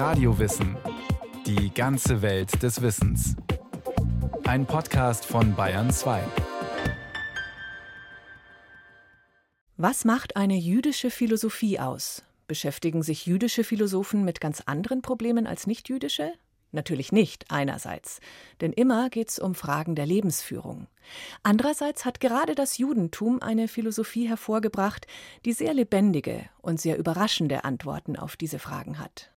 Radiowissen. Die ganze Welt des Wissens. Ein Podcast von Bayern 2. Was macht eine jüdische Philosophie aus? Beschäftigen sich jüdische Philosophen mit ganz anderen Problemen als nichtjüdische? Natürlich nicht, einerseits, denn immer geht es um Fragen der Lebensführung. Andererseits hat gerade das Judentum eine Philosophie hervorgebracht, die sehr lebendige und sehr überraschende Antworten auf diese Fragen hat.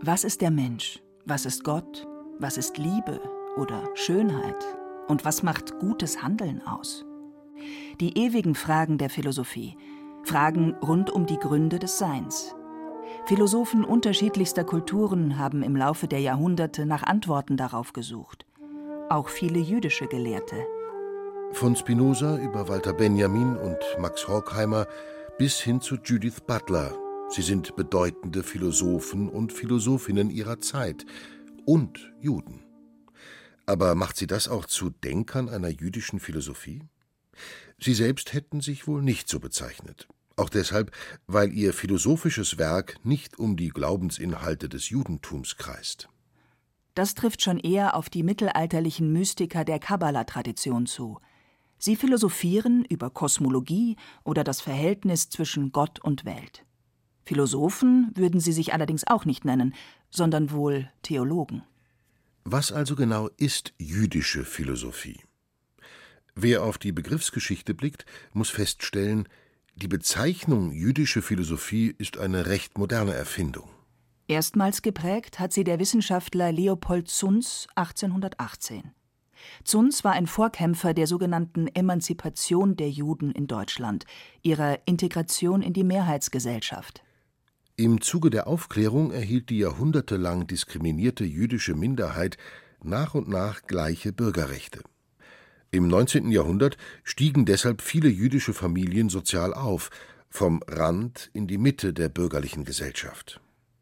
Was ist der Mensch? Was ist Gott? Was ist Liebe oder Schönheit? Und was macht gutes Handeln aus? Die ewigen Fragen der Philosophie, Fragen rund um die Gründe des Seins. Philosophen unterschiedlichster Kulturen haben im Laufe der Jahrhunderte nach Antworten darauf gesucht. Auch viele jüdische Gelehrte. Von Spinoza über Walter Benjamin und Max Horkheimer bis hin zu Judith Butler. Sie sind bedeutende Philosophen und Philosophinnen ihrer Zeit und Juden. Aber macht sie das auch zu Denkern einer jüdischen Philosophie? Sie selbst hätten sich wohl nicht so bezeichnet. Auch deshalb, weil ihr philosophisches Werk nicht um die Glaubensinhalte des Judentums kreist. Das trifft schon eher auf die mittelalterlichen Mystiker der Kabbala-Tradition zu. Sie philosophieren über Kosmologie oder das Verhältnis zwischen Gott und Welt. Philosophen würden sie sich allerdings auch nicht nennen, sondern wohl Theologen. Was also genau ist jüdische Philosophie? Wer auf die Begriffsgeschichte blickt, muss feststellen, die Bezeichnung jüdische Philosophie ist eine recht moderne Erfindung. Erstmals geprägt hat sie der Wissenschaftler Leopold Zunz 1818. Zunz war ein Vorkämpfer der sogenannten Emanzipation der Juden in Deutschland, ihrer Integration in die Mehrheitsgesellschaft. Im Zuge der Aufklärung erhielt die jahrhundertelang diskriminierte jüdische Minderheit nach und nach gleiche Bürgerrechte. Im 19. Jahrhundert stiegen deshalb viele jüdische Familien sozial auf, vom Rand in die Mitte der bürgerlichen Gesellschaft.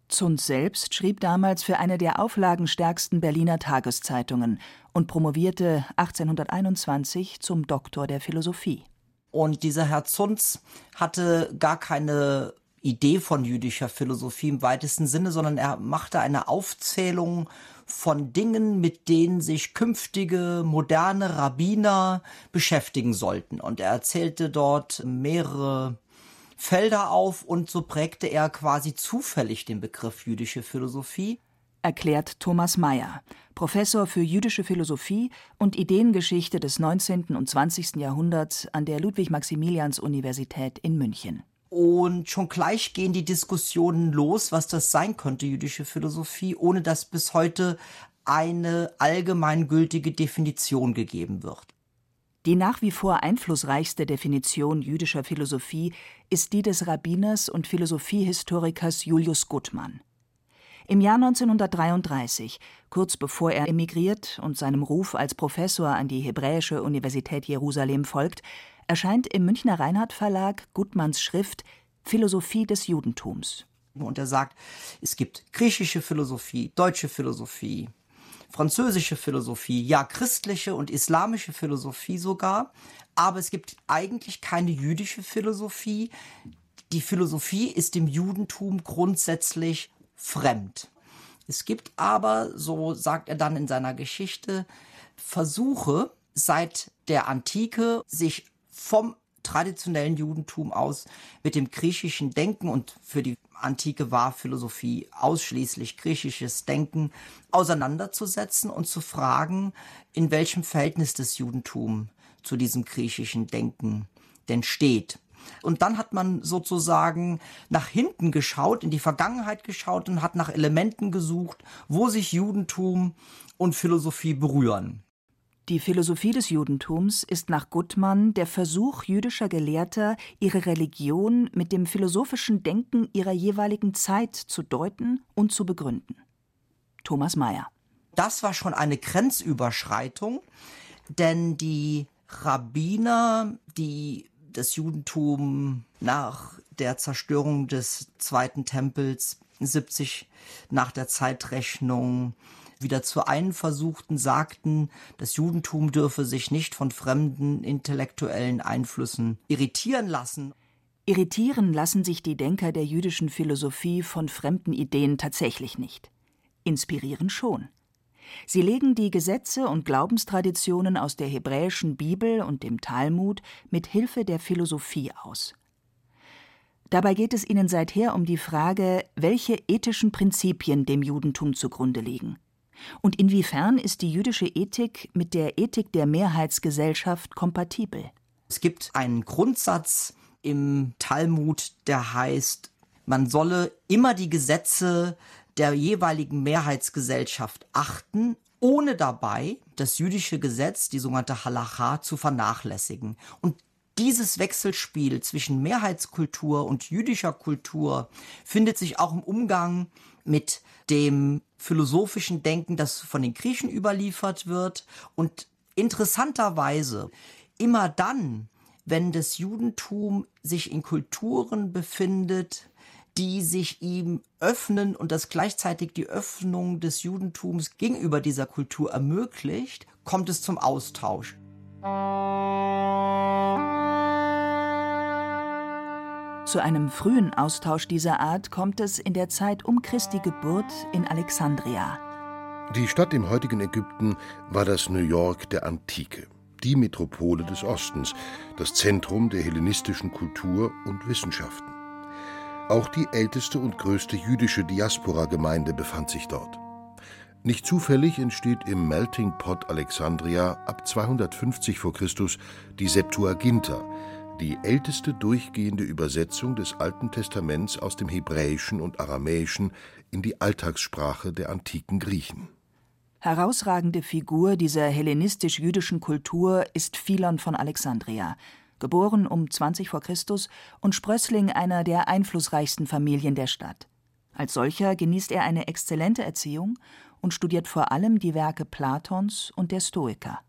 Zunz selbst schrieb damals für eine der auflagenstärksten Berliner Tageszeitungen und promovierte 1821 zum Doktor der Philosophie. Und dieser Herr Zunz hatte gar keine Idee von jüdischer Philosophie im weitesten Sinne, sondern er machte eine Aufzählung von Dingen, mit denen sich künftige moderne Rabbiner beschäftigen sollten. Und er erzählte dort mehrere Felder auf und so prägte er quasi zufällig den Begriff jüdische Philosophie. Erklärt Thomas Mayer, Professor für jüdische Philosophie und Ideengeschichte des 19. und 20. Jahrhunderts an der Ludwig-Maximilians-Universität in München. Und schon gleich gehen die Diskussionen los, was das sein könnte, jüdische Philosophie, ohne dass bis heute eine allgemeingültige Definition gegeben wird. Die nach wie vor einflussreichste Definition jüdischer Philosophie ist die des Rabbiners und Philosophiehistorikers Julius Guttmann. Im Jahr 1933, kurz bevor er emigriert und seinem Ruf als Professor an die Hebräische Universität Jerusalem folgt, erscheint im Münchner Reinhardt Verlag Gutmanns Schrift Philosophie des Judentums. Und er sagt, es gibt griechische Philosophie, deutsche Philosophie, französische Philosophie, ja christliche und islamische Philosophie sogar, aber es gibt eigentlich keine jüdische Philosophie. Die Philosophie ist dem Judentum grundsätzlich fremd. Es gibt aber, so sagt er dann in seiner Geschichte, Versuche seit der Antike, sich vom traditionellen Judentum aus mit dem griechischen Denken und für die Antike war Philosophie ausschließlich griechisches Denken auseinanderzusetzen und zu fragen, in welchem Verhältnis das Judentum zu diesem griechischen Denken denn steht. Und dann hat man sozusagen nach hinten geschaut, in die Vergangenheit geschaut und hat nach Elementen gesucht, wo sich Judentum und Philosophie berühren. Die Philosophie des Judentums ist nach Guttmann der Versuch jüdischer Gelehrter, ihre Religion mit dem philosophischen Denken ihrer jeweiligen Zeit zu deuten und zu begründen. Thomas Mayer. Das war schon eine Grenzüberschreitung, denn die Rabbiner, die das Judentum nach der Zerstörung des Zweiten Tempels 70 nach der Zeitrechnung wieder zu einen versuchten, sagten, das Judentum dürfe sich nicht von fremden intellektuellen Einflüssen irritieren lassen. Irritieren lassen sich die Denker der jüdischen Philosophie von fremden Ideen tatsächlich nicht. Inspirieren schon. Sie legen die Gesetze und Glaubenstraditionen aus der hebräischen Bibel und dem Talmud mit Hilfe der Philosophie aus. Dabei geht es ihnen seither um die Frage, welche ethischen Prinzipien dem Judentum zugrunde liegen. Und inwiefern ist die jüdische Ethik mit der Ethik der Mehrheitsgesellschaft kompatibel? Es gibt einen Grundsatz, im Talmud, der heißt, man solle immer die Gesetze der jeweiligen Mehrheitsgesellschaft achten, ohne dabei das jüdische Gesetz, die sogenannte Halacha, zu vernachlässigen. Und dieses Wechselspiel zwischen Mehrheitskultur und jüdischer Kultur findet sich auch im Umgang mit dem philosophischen Denken, das von den Griechen überliefert wird. Und interessanterweise immer dann, wenn das Judentum sich in Kulturen befindet, die sich ihm öffnen und das gleichzeitig die Öffnung des Judentums gegenüber dieser Kultur ermöglicht, kommt es zum Austausch. Zu einem frühen Austausch dieser Art kommt es in der Zeit um Christi Geburt in Alexandria. Die Stadt im heutigen Ägypten war das New York der Antike die Metropole des Ostens, das Zentrum der hellenistischen Kultur und Wissenschaften. Auch die älteste und größte jüdische Diaspora-Gemeinde befand sich dort. Nicht zufällig entsteht im Melting Pot Alexandria ab 250 v. Chr. die Septuaginta, die älteste durchgehende Übersetzung des Alten Testaments aus dem Hebräischen und Aramäischen in die Alltagssprache der antiken Griechen. Herausragende Figur dieser hellenistisch-jüdischen Kultur ist Philon von Alexandria, geboren um 20 v. Chr. und Sprössling einer der einflussreichsten Familien der Stadt. Als solcher genießt er eine exzellente Erziehung und studiert vor allem die Werke Platons und der Stoiker.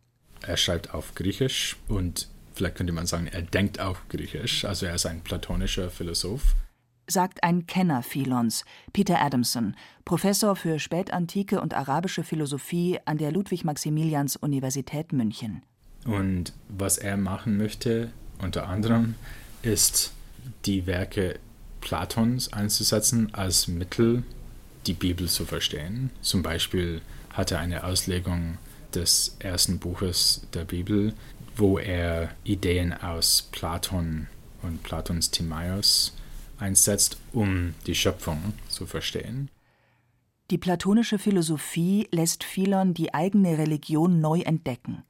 Er schreibt auf Griechisch und vielleicht könnte man sagen, er denkt auch Griechisch, also er ist ein platonischer Philosoph sagt ein Kenner Philons, Peter Adamson, Professor für spätantike und arabische Philosophie an der Ludwig-Maximilians-Universität München. Und was er machen möchte, unter anderem, ist die Werke Platons einzusetzen als Mittel, die Bibel zu verstehen. Zum Beispiel hat er eine Auslegung des ersten Buches der Bibel, wo er Ideen aus Platon und Platons Timaeus einsetzt, um die Schöpfung zu verstehen. Die platonische Philosophie lässt Philon die eigene Religion neu entdecken.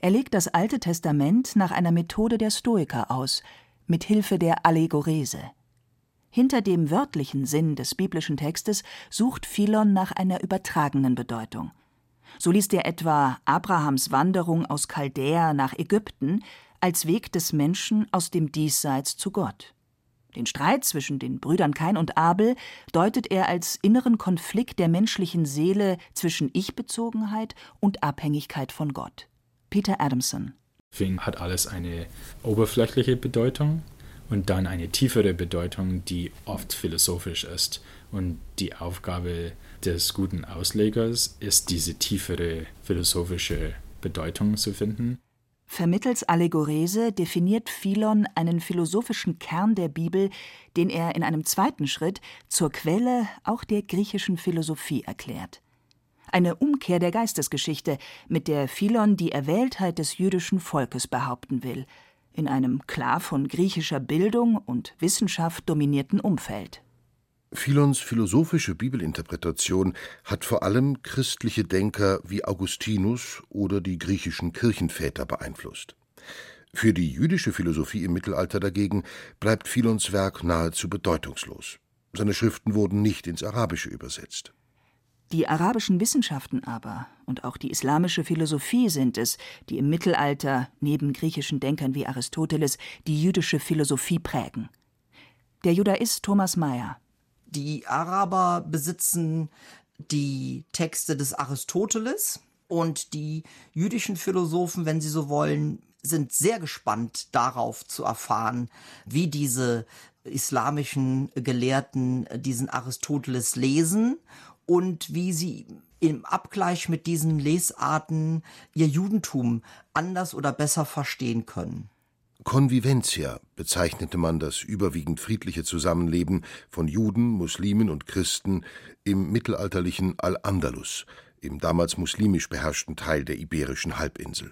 Er legt das Alte Testament nach einer Methode der Stoiker aus, mit Hilfe der Allegorese. Hinter dem wörtlichen Sinn des biblischen Textes sucht Philon nach einer übertragenen Bedeutung. So liest er etwa Abrahams Wanderung aus Chaldäa nach Ägypten als Weg des Menschen aus dem Diesseits zu Gott. Den Streit zwischen den Brüdern Kain und Abel deutet er als inneren Konflikt der menschlichen Seele zwischen Ich-Bezogenheit und Abhängigkeit von Gott. Peter Adamson. Für ihn hat alles eine oberflächliche Bedeutung und dann eine tiefere Bedeutung, die oft philosophisch ist. Und die Aufgabe des guten Auslegers ist, diese tiefere philosophische Bedeutung zu finden. Vermittels Allegorese definiert Philon einen philosophischen Kern der Bibel, den er in einem zweiten Schritt zur Quelle auch der griechischen Philosophie erklärt. Eine Umkehr der Geistesgeschichte, mit der Philon die Erwähltheit des jüdischen Volkes behaupten will, in einem klar von griechischer Bildung und Wissenschaft dominierten Umfeld. Philons philosophische Bibelinterpretation hat vor allem christliche Denker wie Augustinus oder die griechischen Kirchenväter beeinflusst. Für die jüdische Philosophie im Mittelalter dagegen bleibt Philons Werk nahezu bedeutungslos. Seine Schriften wurden nicht ins Arabische übersetzt. Die arabischen Wissenschaften aber und auch die islamische Philosophie sind es, die im Mittelalter neben griechischen Denkern wie Aristoteles die jüdische Philosophie prägen. Der Judaist Thomas Mayer die Araber besitzen die Texte des Aristoteles und die jüdischen Philosophen, wenn sie so wollen, sind sehr gespannt darauf zu erfahren, wie diese islamischen Gelehrten diesen Aristoteles lesen und wie sie im Abgleich mit diesen Lesarten ihr Judentum anders oder besser verstehen können. Convivencia bezeichnete man das überwiegend friedliche Zusammenleben von Juden, Muslimen und Christen im mittelalterlichen Al-Andalus, im damals muslimisch beherrschten Teil der Iberischen Halbinsel.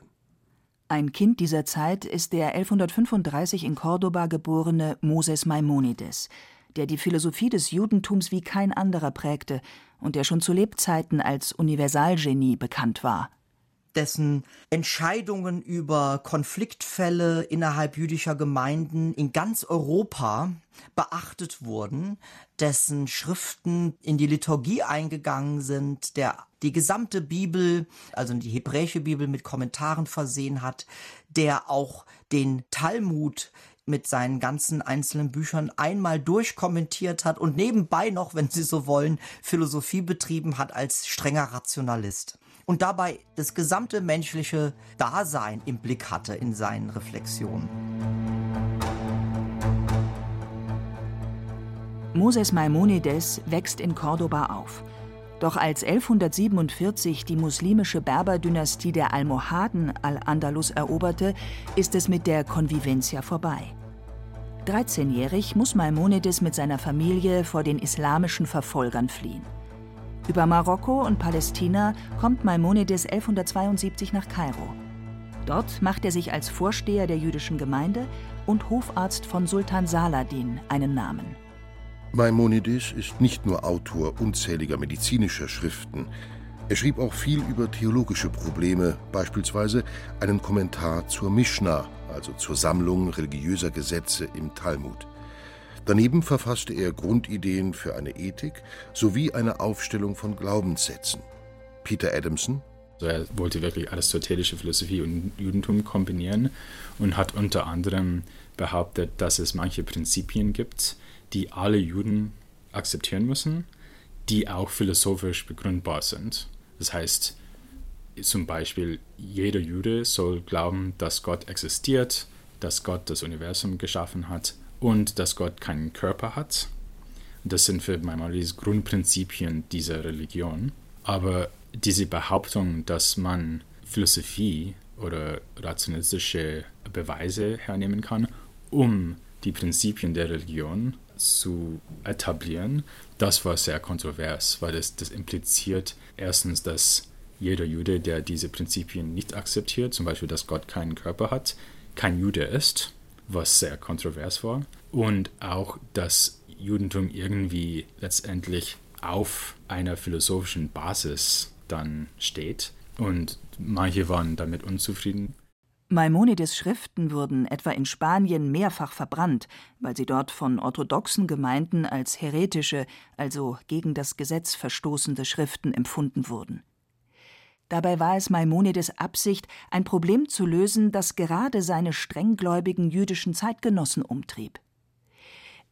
Ein Kind dieser Zeit ist der 1135 in Cordoba geborene Moses Maimonides, der die Philosophie des Judentums wie kein anderer prägte und der schon zu Lebzeiten als Universalgenie bekannt war dessen Entscheidungen über Konfliktfälle innerhalb jüdischer Gemeinden in ganz Europa beachtet wurden, dessen Schriften in die Liturgie eingegangen sind, der die gesamte Bibel, also die hebräische Bibel mit Kommentaren versehen hat, der auch den Talmud mit seinen ganzen einzelnen Büchern einmal durchkommentiert hat und nebenbei noch, wenn Sie so wollen, Philosophie betrieben hat als strenger Rationalist und dabei das gesamte menschliche Dasein im Blick hatte in seinen Reflexionen. Moses Maimonides wächst in Cordoba auf. Doch als 1147 die muslimische Berberdynastie der Almohaden Al-Andalus eroberte, ist es mit der Convivencia vorbei. 13-jährig muss Maimonides mit seiner Familie vor den islamischen Verfolgern fliehen. Über Marokko und Palästina kommt Maimonides 1172 nach Kairo. Dort macht er sich als Vorsteher der jüdischen Gemeinde und Hofarzt von Sultan Saladin einen Namen. Maimonides ist nicht nur Autor unzähliger medizinischer Schriften. Er schrieb auch viel über theologische Probleme, beispielsweise einen Kommentar zur Mishnah, also zur Sammlung religiöser Gesetze im Talmud. Daneben verfasste er Grundideen für eine Ethik sowie eine Aufstellung von Glaubenssätzen. Peter Adamson also er wollte wirklich aristotelische Philosophie und Judentum kombinieren und hat unter anderem behauptet, dass es manche Prinzipien gibt, die alle Juden akzeptieren müssen, die auch philosophisch begründbar sind. Das heißt, zum Beispiel, jeder Jude soll glauben, dass Gott existiert, dass Gott das Universum geschaffen hat und dass Gott keinen Körper hat. Das sind für Maimonides Grundprinzipien dieser Religion. Aber diese Behauptung, dass man Philosophie oder rationalistische Beweise hernehmen kann, um die Prinzipien der Religion zu etablieren, das war sehr kontrovers, weil das, das impliziert erstens, dass jeder Jude, der diese Prinzipien nicht akzeptiert, zum Beispiel, dass Gott keinen Körper hat, kein Jude ist was sehr kontrovers war. Und auch das Judentum irgendwie letztendlich auf einer philosophischen Basis dann steht. Und manche waren damit unzufrieden. Maimonides Schriften wurden etwa in Spanien mehrfach verbrannt, weil sie dort von orthodoxen Gemeinden als heretische, also gegen das Gesetz verstoßende Schriften empfunden wurden. Dabei war es Maimonides Absicht, ein Problem zu lösen, das gerade seine strenggläubigen jüdischen Zeitgenossen umtrieb.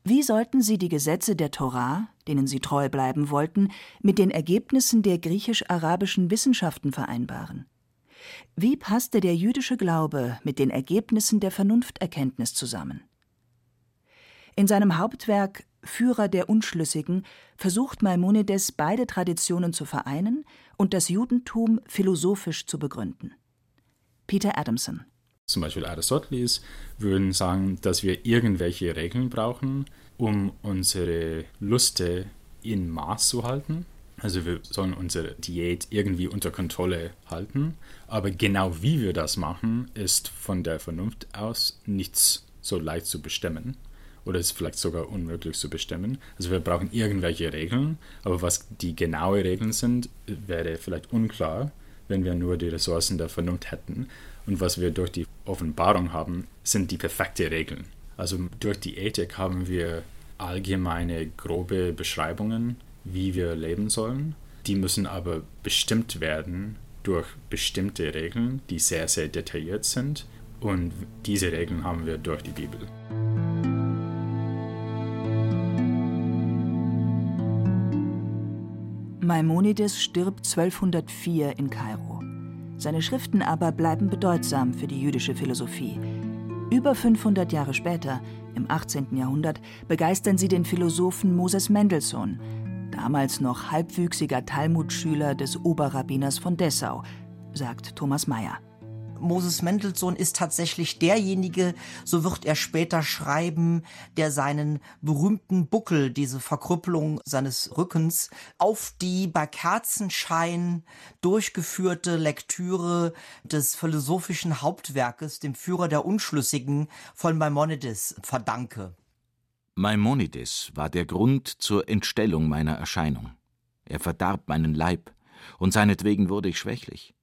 Wie sollten sie die Gesetze der Torah, denen sie treu bleiben wollten, mit den Ergebnissen der griechisch-arabischen Wissenschaften vereinbaren? Wie passte der jüdische Glaube mit den Ergebnissen der Vernunfterkenntnis zusammen? In seinem Hauptwerk Führer der Unschlüssigen versucht Maimonides beide Traditionen zu vereinen und das Judentum philosophisch zu begründen. Peter Adamson zum Beispiel Aristoteles würden sagen, dass wir irgendwelche Regeln brauchen, um unsere Luste in Maß zu halten. Also wir sollen unsere Diät irgendwie unter Kontrolle halten. Aber genau wie wir das machen, ist von der Vernunft aus nichts so leicht zu bestimmen oder ist vielleicht sogar unmöglich zu bestimmen. Also wir brauchen irgendwelche Regeln, aber was die genaue Regeln sind, wäre vielleicht unklar, wenn wir nur die Ressourcen der Vernunft hätten. Und was wir durch die Offenbarung haben, sind die perfekten Regeln. Also durch die Ethik haben wir allgemeine, grobe Beschreibungen, wie wir leben sollen. Die müssen aber bestimmt werden durch bestimmte Regeln, die sehr, sehr detailliert sind. Und diese Regeln haben wir durch die Bibel. Maimonides stirbt 1204 in Kairo. Seine Schriften aber bleiben bedeutsam für die jüdische Philosophie. Über 500 Jahre später, im 18. Jahrhundert, begeistern sie den Philosophen Moses Mendelssohn. damals noch halbwüchsiger Talmudschüler des Oberrabbiners von Dessau, sagt Thomas Mayer. Moses Mendelssohn ist tatsächlich derjenige, so wird er später schreiben, der seinen berühmten Buckel, diese Verkrüppelung seines Rückens, auf die bei Kerzenschein durchgeführte Lektüre des philosophischen Hauptwerkes, dem Führer der Unschlüssigen von Maimonides, verdanke. Maimonides war der Grund zur Entstellung meiner Erscheinung. Er verdarb meinen Leib, und seinetwegen wurde ich schwächlich.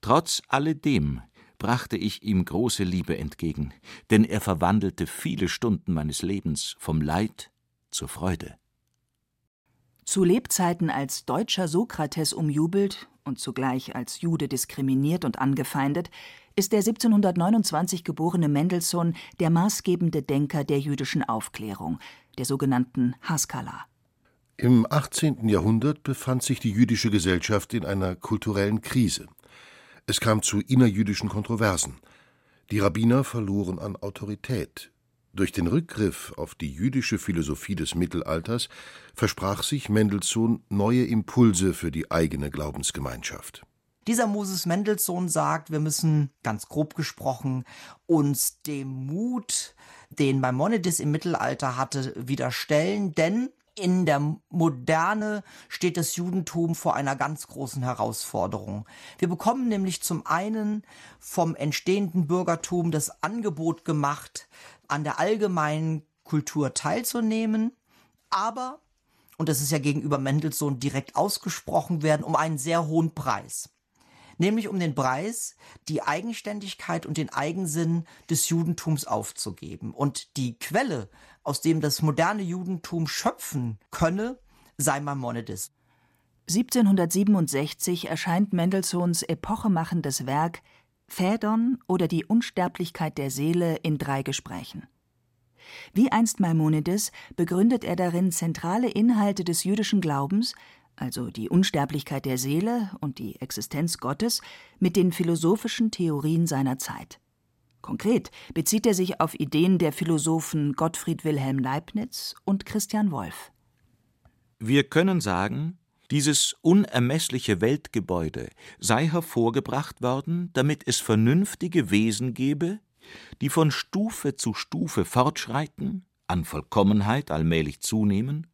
Trotz alledem brachte ich ihm große Liebe entgegen, denn er verwandelte viele Stunden meines Lebens vom Leid zur Freude. Zu Lebzeiten als deutscher Sokrates umjubelt und zugleich als Jude diskriminiert und angefeindet, ist der 1729 geborene Mendelssohn der maßgebende Denker der jüdischen Aufklärung, der sogenannten Haskalah. Im 18. Jahrhundert befand sich die jüdische Gesellschaft in einer kulturellen Krise. Es kam zu innerjüdischen Kontroversen. Die Rabbiner verloren an Autorität. Durch den Rückgriff auf die jüdische Philosophie des Mittelalters versprach sich Mendelssohn neue Impulse für die eigene Glaubensgemeinschaft. Dieser Moses Mendelssohn sagt, wir müssen, ganz grob gesprochen, uns dem Mut, den Maimonides im Mittelalter hatte, widerstellen, denn in der Moderne steht das Judentum vor einer ganz großen Herausforderung. Wir bekommen nämlich zum einen vom entstehenden Bürgertum das Angebot gemacht, an der allgemeinen Kultur teilzunehmen, aber, und das ist ja gegenüber Mendelssohn direkt ausgesprochen werden, um einen sehr hohen Preis nämlich um den Preis, die Eigenständigkeit und den Eigensinn des Judentums aufzugeben. Und die Quelle aus dem das moderne Judentum schöpfen könne, sei Maimonides. 1767 erscheint Mendelssohns epochemachendes Werk Phaedon oder die Unsterblichkeit der Seele in drei Gesprächen. Wie einst Maimonides begründet er darin zentrale Inhalte des jüdischen Glaubens, also die Unsterblichkeit der Seele und die Existenz Gottes, mit den philosophischen Theorien seiner Zeit. Konkret bezieht er sich auf Ideen der Philosophen Gottfried Wilhelm Leibniz und Christian Wolff. Wir können sagen, dieses unermessliche Weltgebäude sei hervorgebracht worden, damit es vernünftige Wesen gebe, die von Stufe zu Stufe fortschreiten, an Vollkommenheit allmählich zunehmen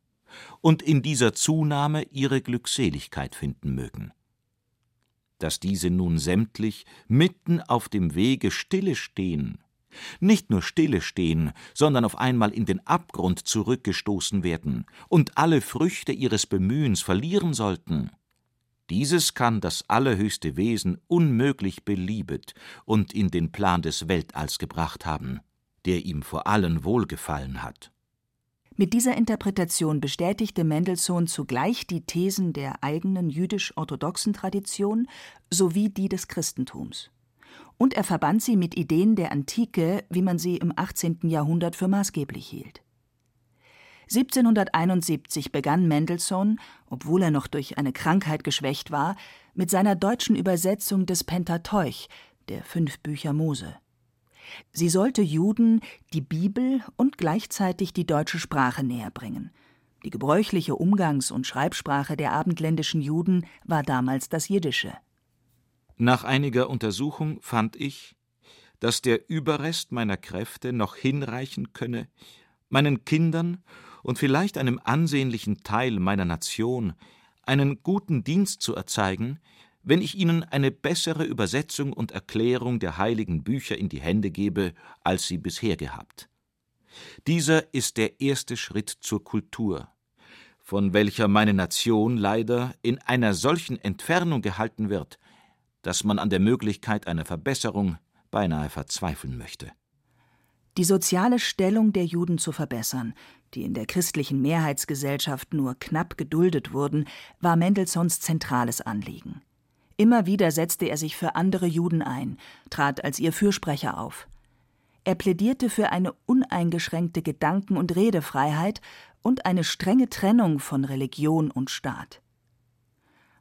und in dieser Zunahme ihre Glückseligkeit finden mögen dass diese nun sämtlich mitten auf dem Wege stille stehen, nicht nur stille stehen, sondern auf einmal in den Abgrund zurückgestoßen werden und alle Früchte ihres Bemühens verlieren sollten. Dieses kann das allerhöchste Wesen unmöglich beliebet und in den Plan des Weltalls gebracht haben, der ihm vor allen wohlgefallen hat. Mit dieser Interpretation bestätigte Mendelssohn zugleich die Thesen der eigenen jüdisch-orthodoxen Tradition sowie die des Christentums. Und er verband sie mit Ideen der Antike, wie man sie im 18. Jahrhundert für maßgeblich hielt. 1771 begann Mendelssohn, obwohl er noch durch eine Krankheit geschwächt war, mit seiner deutschen Übersetzung des Pentateuch, der fünf Bücher Mose. Sie sollte Juden die Bibel und gleichzeitig die deutsche Sprache näherbringen. Die gebräuchliche Umgangs- und Schreibsprache der abendländischen Juden war damals das Jiddische. Nach einiger Untersuchung fand ich, dass der Überrest meiner Kräfte noch hinreichen könne, meinen Kindern und vielleicht einem ansehnlichen Teil meiner Nation einen guten Dienst zu erzeigen, wenn ich Ihnen eine bessere Übersetzung und Erklärung der heiligen Bücher in die Hände gebe, als Sie bisher gehabt. Dieser ist der erste Schritt zur Kultur, von welcher meine Nation leider in einer solchen Entfernung gehalten wird, dass man an der Möglichkeit einer Verbesserung beinahe verzweifeln möchte. Die soziale Stellung der Juden zu verbessern, die in der christlichen Mehrheitsgesellschaft nur knapp geduldet wurden, war Mendelssohns zentrales Anliegen. Immer wieder setzte er sich für andere Juden ein, trat als ihr Fürsprecher auf. Er plädierte für eine uneingeschränkte Gedanken- und Redefreiheit und eine strenge Trennung von Religion und Staat.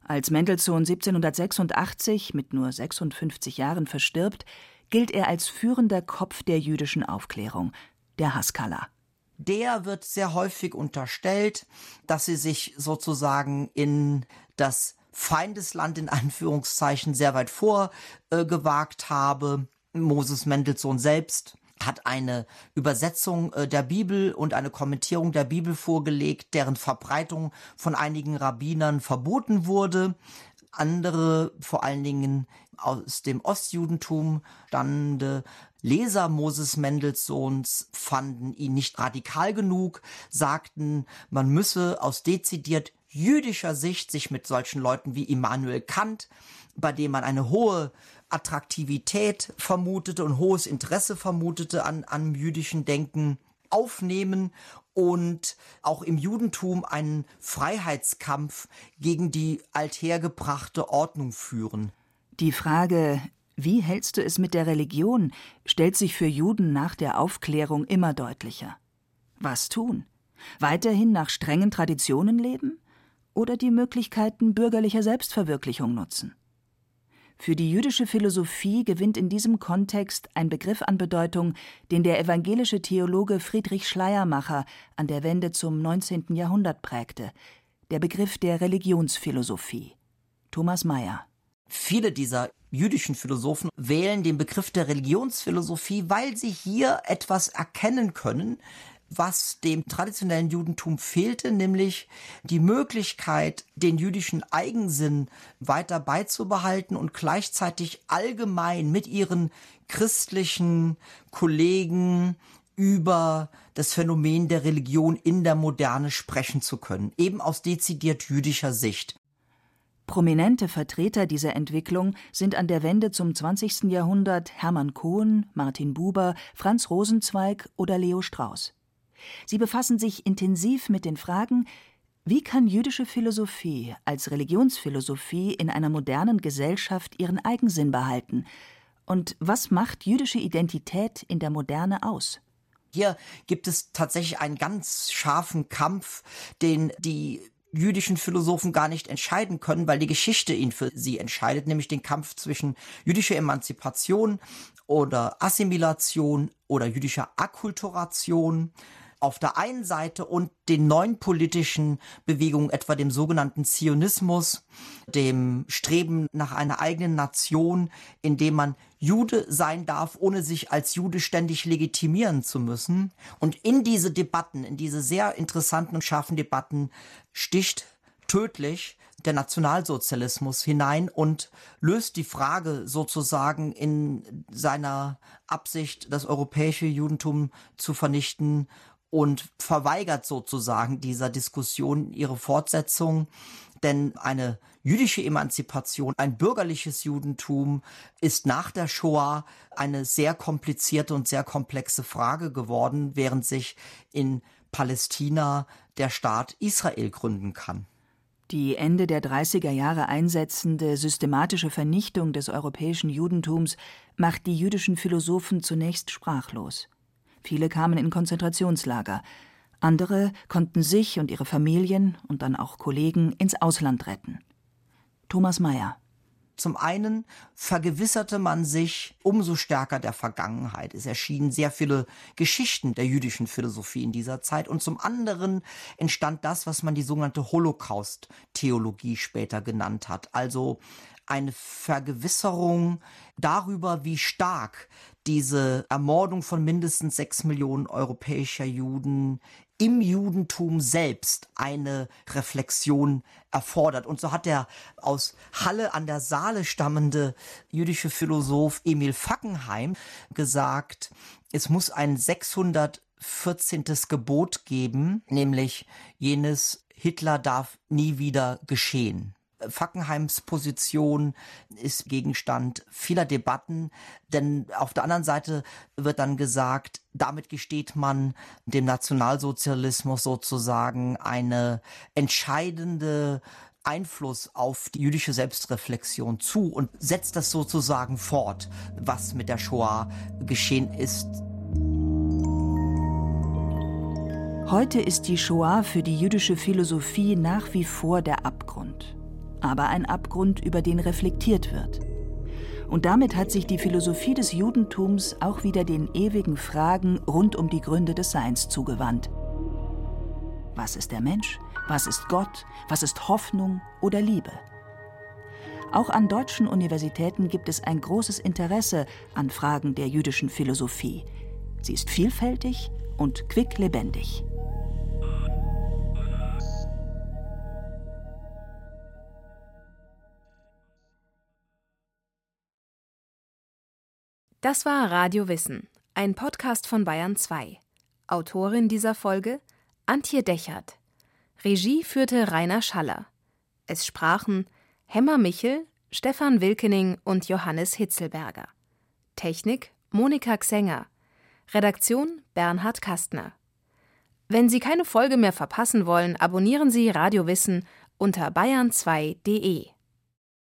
Als Mendelssohn 1786 mit nur 56 Jahren verstirbt, gilt er als führender Kopf der jüdischen Aufklärung, der Haskalah. Der wird sehr häufig unterstellt, dass sie sich sozusagen in das Feindesland in Anführungszeichen sehr weit vorgewagt äh, habe. Moses Mendelssohn selbst hat eine Übersetzung äh, der Bibel und eine Kommentierung der Bibel vorgelegt, deren Verbreitung von einigen Rabbinern verboten wurde. Andere, vor allen Dingen aus dem Ostjudentum stammende Leser Moses Mendelssohns fanden ihn nicht radikal genug, sagten, man müsse aus dezidiert jüdischer Sicht sich mit solchen Leuten wie Immanuel Kant, bei dem man eine hohe Attraktivität vermutete und hohes Interesse vermutete an, an jüdischen Denken aufnehmen und auch im Judentum einen Freiheitskampf gegen die althergebrachte Ordnung führen. Die Frage, wie hältst du es mit der Religion, stellt sich für Juden nach der Aufklärung immer deutlicher. Was tun? Weiterhin nach strengen Traditionen leben? Oder die Möglichkeiten bürgerlicher Selbstverwirklichung nutzen? Für die jüdische Philosophie gewinnt in diesem Kontext ein Begriff an Bedeutung, den der evangelische Theologe Friedrich Schleiermacher an der Wende zum 19. Jahrhundert prägte, der Begriff der Religionsphilosophie. Thomas Mayer. Viele dieser jüdischen Philosophen wählen den Begriff der Religionsphilosophie, weil sie hier etwas erkennen können, was dem traditionellen Judentum fehlte, nämlich die Möglichkeit, den jüdischen Eigensinn weiter beizubehalten und gleichzeitig allgemein mit ihren christlichen Kollegen über das Phänomen der Religion in der Moderne sprechen zu können, eben aus dezidiert jüdischer Sicht. Prominente Vertreter dieser Entwicklung sind an der Wende zum 20. Jahrhundert Hermann Cohen, Martin Buber, Franz Rosenzweig oder Leo Strauss. Sie befassen sich intensiv mit den Fragen, wie kann jüdische Philosophie als Religionsphilosophie in einer modernen Gesellschaft ihren Eigensinn behalten? Und was macht jüdische Identität in der Moderne aus? Hier gibt es tatsächlich einen ganz scharfen Kampf, den die jüdischen Philosophen gar nicht entscheiden können, weil die Geschichte ihn für sie entscheidet, nämlich den Kampf zwischen jüdischer Emanzipation oder Assimilation oder jüdischer Akkulturation auf der einen Seite und den neuen politischen Bewegungen, etwa dem sogenannten Zionismus, dem Streben nach einer eigenen Nation, in dem man Jude sein darf, ohne sich als Jude ständig legitimieren zu müssen. Und in diese Debatten, in diese sehr interessanten und scharfen Debatten sticht tödlich der Nationalsozialismus hinein und löst die Frage sozusagen in seiner Absicht, das europäische Judentum zu vernichten und verweigert sozusagen dieser Diskussion ihre Fortsetzung. Denn eine jüdische Emanzipation, ein bürgerliches Judentum ist nach der Shoah eine sehr komplizierte und sehr komplexe Frage geworden, während sich in Palästina der Staat Israel gründen kann. Die Ende der 30er Jahre einsetzende systematische Vernichtung des europäischen Judentums macht die jüdischen Philosophen zunächst sprachlos. Viele kamen in Konzentrationslager. Andere konnten sich und ihre Familien und dann auch Kollegen ins Ausland retten. Thomas Mayer. Zum einen vergewisserte man sich umso stärker der Vergangenheit. Es erschienen sehr viele Geschichten der jüdischen Philosophie in dieser Zeit. Und zum anderen entstand das, was man die sogenannte Holocaust-Theologie später genannt hat. Also eine Vergewisserung darüber, wie stark diese Ermordung von mindestens sechs Millionen europäischer Juden im Judentum selbst eine Reflexion erfordert. Und so hat der aus Halle an der Saale stammende jüdische Philosoph Emil Fackenheim gesagt, es muss ein 614. Gebot geben, nämlich jenes Hitler darf nie wieder geschehen. Fackenheims Position ist Gegenstand vieler Debatten, denn auf der anderen Seite wird dann gesagt, damit gesteht man dem Nationalsozialismus sozusagen eine entscheidende Einfluss auf die jüdische Selbstreflexion zu und setzt das sozusagen fort, was mit der Shoah geschehen ist. Heute ist die Shoah für die jüdische Philosophie nach wie vor der Abgrund aber ein Abgrund, über den reflektiert wird. Und damit hat sich die Philosophie des Judentums auch wieder den ewigen Fragen rund um die Gründe des Seins zugewandt. Was ist der Mensch? Was ist Gott? Was ist Hoffnung oder Liebe? Auch an deutschen Universitäten gibt es ein großes Interesse an Fragen der jüdischen Philosophie. Sie ist vielfältig und quicklebendig. Das war Radio Wissen, ein Podcast von Bayern 2. Autorin dieser Folge Antje Dechert. Regie führte Rainer Schaller. Es sprachen Hemmer Michel, Stefan Wilkening und Johannes Hitzelberger. Technik Monika Xenger. Redaktion Bernhard Kastner. Wenn Sie keine Folge mehr verpassen wollen, abonnieren Sie Radio Wissen unter bayern2.de.